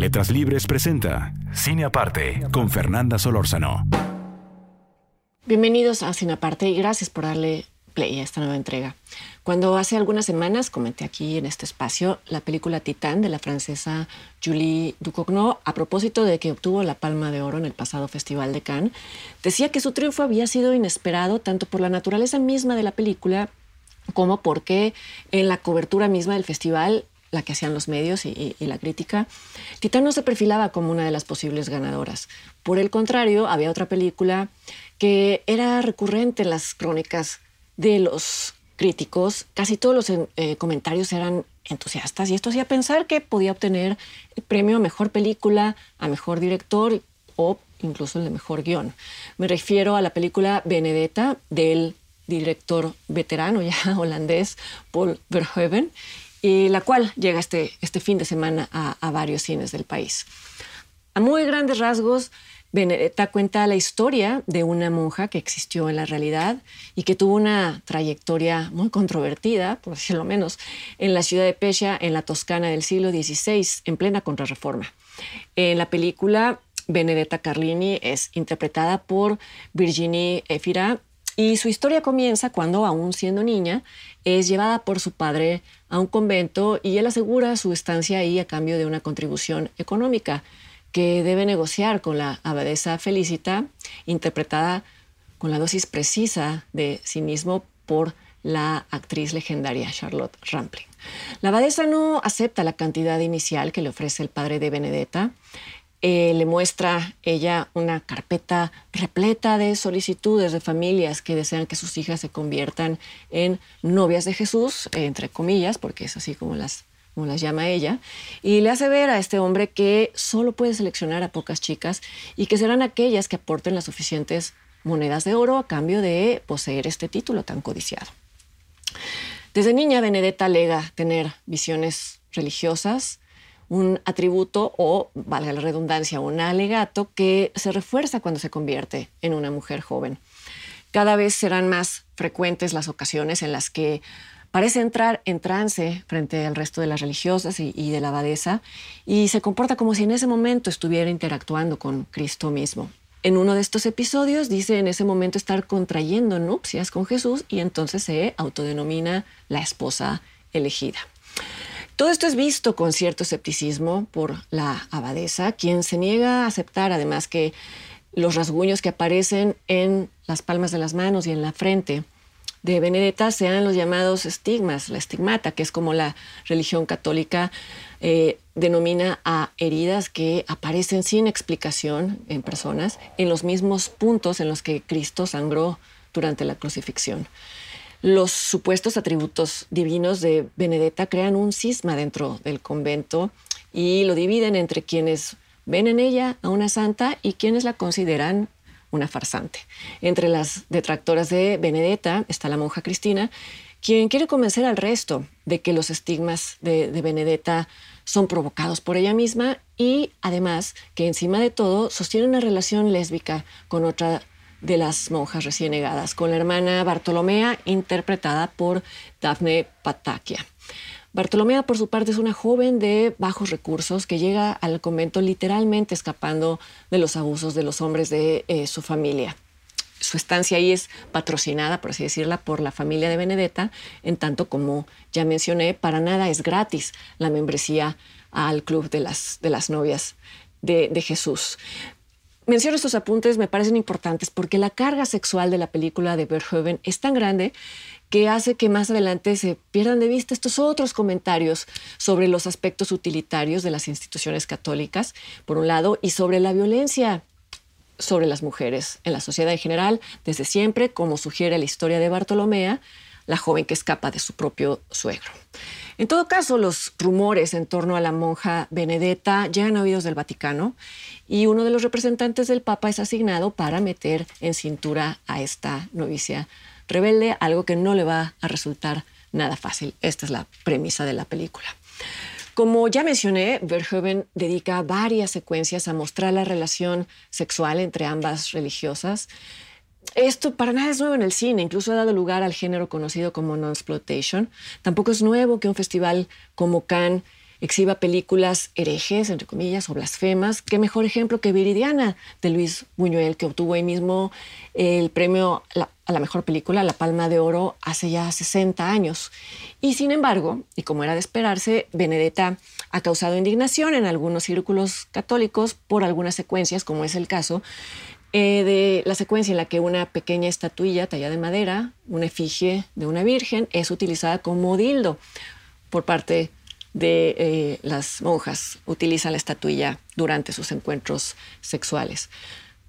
Letras Libres presenta Cine Aparte con Fernanda Solórzano. Bienvenidos a Cine Aparte y gracias por darle play a esta nueva entrega. Cuando hace algunas semanas comenté aquí en este espacio la película Titán de la francesa Julie Ducournau a propósito de que obtuvo la Palma de Oro en el pasado Festival de Cannes, decía que su triunfo había sido inesperado tanto por la naturaleza misma de la película como porque en la cobertura misma del festival la que hacían los medios y, la crítica, Titán no se perfilaba como una de las posibles ganadoras. Por el contrario, había otra película que era recurrente en las crónicas de los críticos. Casi todos los eh, comentarios eran entusiastas y esto hacía pensar que podía obtener el premio a mejor película, a mejor director o incluso el de mejor guion. Me refiero a la película Benedetta del director veterano ya holandés Paul Verhoeven y la cual llega este, este fin de semana a, a varios cines del país. A muy grandes rasgos, Benedetta cuenta la historia de una monja que existió en la realidad y que tuvo una trayectoria muy controvertida, por decirlo menos, en la ciudad de Pescia, en la Toscana del siglo XVI, en plena contrarreforma. En la película, Benedetta Carlini es interpretada por Virginie Efira y su historia comienza cuando, aún siendo niña, es llevada por su padre a un convento y él asegura su estancia ahí a cambio de una contribución económica que debe negociar con la abadesa Felicita, interpretada con la dosis precisa de cinismo por la actriz legendaria Charlotte Rampling. La abadesa no acepta la cantidad inicial que le ofrece el padre de Benedetta. Eh, le muestra ella una carpeta repleta de solicitudes de familias que desean que sus hijas se conviertan en novias de Jesús, entre comillas, porque es así como las como las llama ella, y le hace ver a este hombre que solo puede seleccionar a pocas chicas y que serán aquellas que aporten las suficientes monedas de oro a cambio de poseer este título tan codiciado. Desde niña, Benedetta alega tener visiones religiosas, un atributo o, valga la redundancia, un alegato que se refuerza cuando se convierte en una mujer joven. Cada vez serán más frecuentes las ocasiones en las que parece entrar en trance frente al resto de las religiosas y, y, de la abadesa y se comporta como si en ese momento estuviera interactuando con Cristo mismo. En uno de estos episodios dice en ese momento estar contrayendo nupcias con Jesús y entonces se autodenomina la esposa elegida. Todo esto es visto con cierto escepticismo por la abadesa, quien se niega a aceptar además que los rasguños que aparecen en las palmas de las manos y en la frente de Benedetta sean los llamados estigmas, la estigmata, que es como la religión católica eh, denomina a heridas que aparecen sin explicación en personas en los mismos puntos en los que Cristo sangró durante la crucifixión. Los supuestos atributos divinos de Benedetta crean un cisma dentro del convento y lo dividen entre quienes ven en ella a una santa y quienes la consideran una farsante. Entre las detractoras de Benedetta está la monja Cristina, quien quiere convencer al resto de que los estigmas de, de, Benedetta son provocados por ella misma y además que encima de todo sostiene una relación lésbica con otra de las monjas recién negadas, con la hermana Bartolomea, interpretada por Daphne Patakia. Bartolomea, por su parte, es una joven de bajos recursos que llega al convento literalmente escapando de los abusos de los hombres de eh, su familia. Su estancia ahí es patrocinada, por así decirla, por la familia de Benedetta, en tanto como ya mencioné, para nada es gratis la membresía al club de las, de las novias de, de Jesús. Menciono estos apuntes, me parecen importantes porque la carga sexual de la película de Verhoeven es tan grande que hace que más adelante se pierdan de vista estos otros comentarios sobre los aspectos utilitarios de las instituciones católicas, por un lado, y sobre la violencia sobre las mujeres en la sociedad en general, desde siempre, como sugiere la historia de Bartolomea, la joven que escapa de su propio suegro. En todo caso, los rumores en torno a la monja Benedetta llegan a oídos del Vaticano y uno de los representantes del Papa es asignado para meter en cintura a esta novicia rebelde, algo que no le va a resultar nada fácil. Esta es la premisa de la película. Como ya mencioné, Verhoeven dedica varias secuencias a mostrar la relación sexual entre ambas religiosas. Esto para nada es nuevo en el cine, incluso ha dado lugar al género conocido como non-exploitation. Tampoco es nuevo que un festival como Cannes exhiba películas herejes, entre comillas, o blasfemas. Qué mejor ejemplo que Viridiana de Luis Buñuel, que obtuvo ahí mismo el premio a la mejor película, La Palma de Oro, hace ya 60 años. Y sin embargo, y como era de esperarse, Benedetta ha causado indignación en algunos círculos católicos por algunas secuencias, como es el caso eh, de la secuencia en la que una pequeña estatuilla tallada de madera, una efigie de una virgen, es utilizada como dildo por parte de eh, las monjas. Utilizan la estatuilla durante sus encuentros sexuales.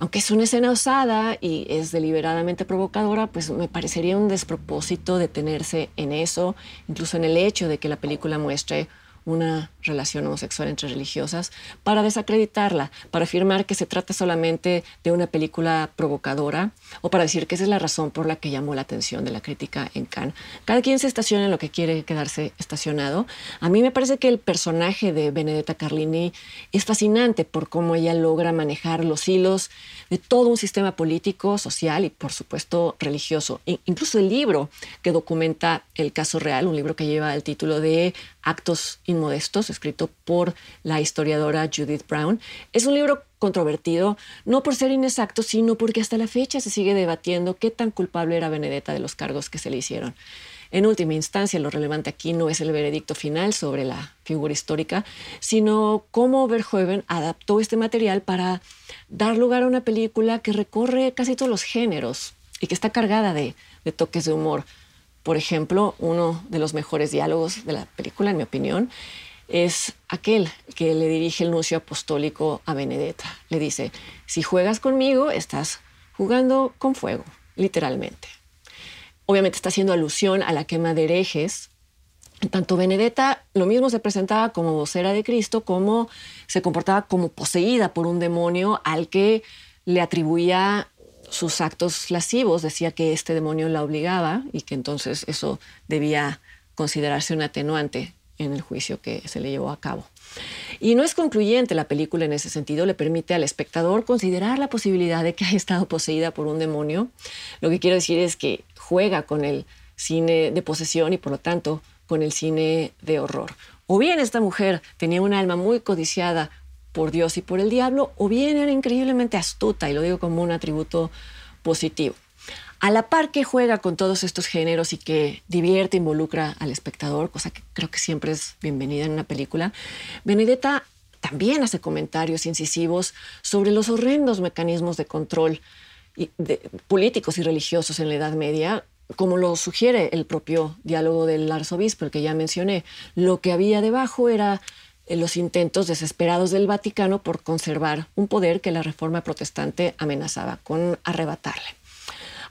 Aunque es una escena osada y es deliberadamente provocadora, pues me parecería un despropósito detenerse en eso, incluso en el hecho de que la película muestre una relación homosexual entre religiosas, para desacreditarla, para afirmar que se trata solamente de una película provocadora o para decir que esa es la razón por la que llamó la atención de la crítica en Cannes. Cada quien se estaciona en lo que quiere quedarse estacionado. A mí me parece que el personaje de Benedetta Carlini es fascinante por cómo ella logra manejar los hilos de todo un sistema político, social y por supuesto religioso. incluso el libro que documenta el caso real, un libro que lleva el título de Actos Inmodestos, escrito por la historiadora Judith Brown. Es un libro controvertido, no por ser inexacto, sino porque hasta la fecha se sigue debatiendo qué tan culpable era Benedetta de los cargos que se le hicieron. En última instancia, lo relevante aquí no es el veredicto final sobre la figura histórica, sino cómo Verhoeven adaptó este material para dar lugar a una película que recorre casi todos los géneros y que está cargada de, de toques de humor. Por ejemplo, uno de los mejores diálogos de la película, en mi opinión, es aquel que le dirige el nuncio apostólico a Benedetta. Le dice, si juegas conmigo, estás jugando con fuego, literalmente. Obviamente está haciendo alusión a la quema de herejes. Tanto Benedetta lo mismo se presentaba como vocera de Cristo, como se comportaba como poseída por un demonio al que le atribuía sus actos lascivos, decía que este demonio la obligaba y que entonces eso debía considerarse un atenuante en el juicio que se le llevó a cabo. Y no es concluyente la película en ese sentido, le permite al espectador considerar la posibilidad de que haya estado poseída por un demonio. Lo que quiero decir es que juega con el cine de posesión y por lo tanto con el cine de horror. O bien esta mujer tenía un alma muy codiciada por Dios y por el diablo, o bien era increíblemente astuta, y lo digo como un atributo positivo. A la par que juega con todos estos géneros y que divierte, involucra al espectador, cosa que creo que siempre es bienvenida en una película, Benedetta también hace comentarios incisivos sobre los horrendos mecanismos de control políticos y religiosos en la Edad Media, como lo sugiere el propio diálogo del arzobispo, el que ya mencioné. Lo que había debajo era los intentos desesperados del Vaticano por conservar un poder que la reforma protestante amenazaba con arrebatarle.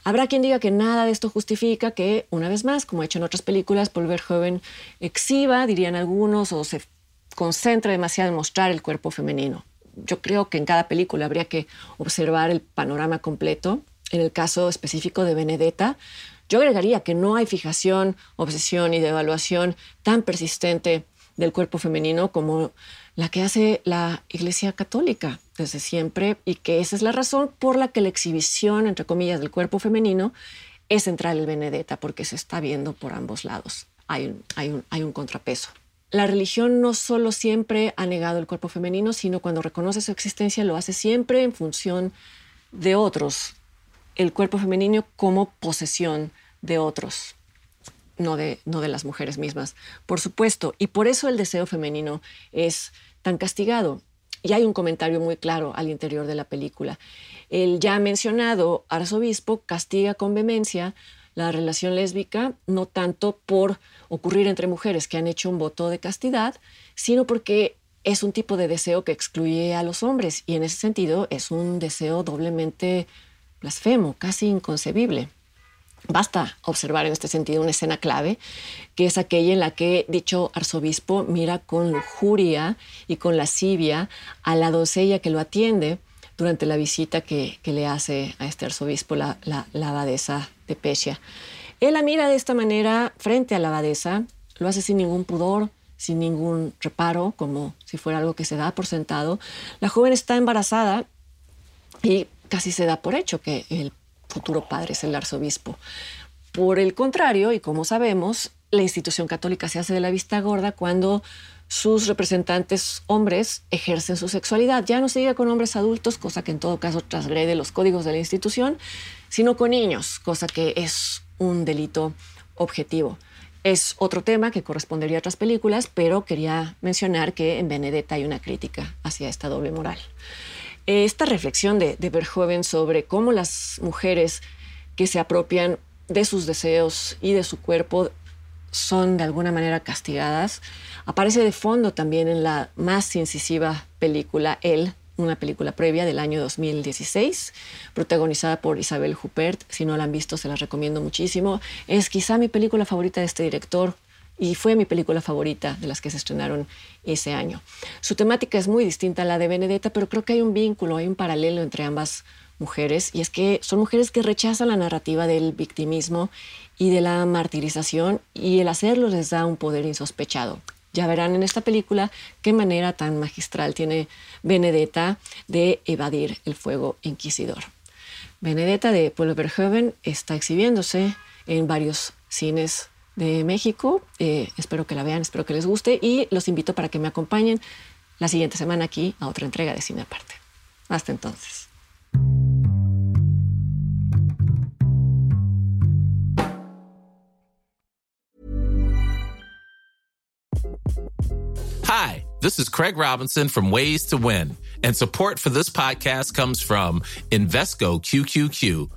Habrá quien diga que nada de esto justifica que, una vez más, como ha hecho en otras películas, Paul Verhoeven exhiba, dirían algunos, o se concentra demasiado en mostrar el cuerpo femenino. Yo creo que en cada película habría que observar el panorama completo. En el caso específico de Benedetta, yo agregaría que no hay fijación, obsesión y devaluación tan persistente del cuerpo femenino como la que hace la Iglesia Católica desde siempre y que esa es la razón por la que la exhibición, entre comillas, del cuerpo femenino es central el Benedetta, porque se está viendo por ambos lados. Hay un, hay un, hay un contrapeso. La religión no solo siempre ha negado el cuerpo femenino, sino cuando reconoce su existencia lo hace siempre en función de otros, el cuerpo femenino como posesión de otros no de, las mujeres mismas, por supuesto. Y por eso el deseo femenino es tan castigado. Y hay un comentario muy claro al interior de la película. El ya mencionado arzobispo castiga con vehemencia la relación lésbica, no tanto por ocurrir entre mujeres que han hecho un voto de castidad, sino porque es un tipo de deseo que excluye a los hombres y en ese sentido es un deseo doblemente blasfemo, casi inconcebible. Basta observar en este sentido una escena clave, que es aquella en la que dicho arzobispo mira con lujuria y con lascivia a la doncella que lo atiende durante la visita que, le hace a este arzobispo la, la, abadesa de Pecia. Él la mira de esta manera frente a la abadesa, lo hace sin ningún pudor, sin ningún reparo, como si fuera algo que se da por sentado. La joven está embarazada y casi se da por hecho que el futuro padre es el arzobispo. Por el contrario, y como sabemos, la institución católica se hace de la vista gorda cuando sus representantes hombres ejercen su sexualidad. Ya no se diga con hombres adultos, cosa que en todo caso transgrede los códigos de la institución, sino con niños, cosa que es un delito objetivo. Es otro tema que correspondería a otras películas, pero quería mencionar que en Benedetta hay una crítica hacia esta doble moral. Esta reflexión de, de Verhoeven sobre cómo las mujeres que se apropian de sus deseos y de su cuerpo son de alguna manera castigadas, aparece de fondo también en la más incisiva película El, una película previa del año 2016, protagonizada por Isabel Huppert. Si no la han visto, se las recomiendo muchísimo. Es quizá mi película favorita de este director y fue mi película favorita de las que se estrenaron ese año. Su temática es muy distinta a la de Benedetta, pero creo que hay un vínculo, hay un paralelo entre ambas mujeres, y es que son mujeres que rechazan la narrativa del victimismo y de la martirización, y el hacerlo les da un poder insospechado. Ya verán en esta película qué manera tan magistral tiene Benedetta de evadir el fuego inquisidor. Benedetta de Paul Verhoeven está exhibiéndose en varios cines de México. Eh, espero que la vean, espero que les guste y los invito para que me acompañen la siguiente semana aquí a otra entrega de Cine Aparte. Hasta entonces. Hi, this is Craig Robinson from Ways to Win, and support for this podcast comes from Invesco QQQ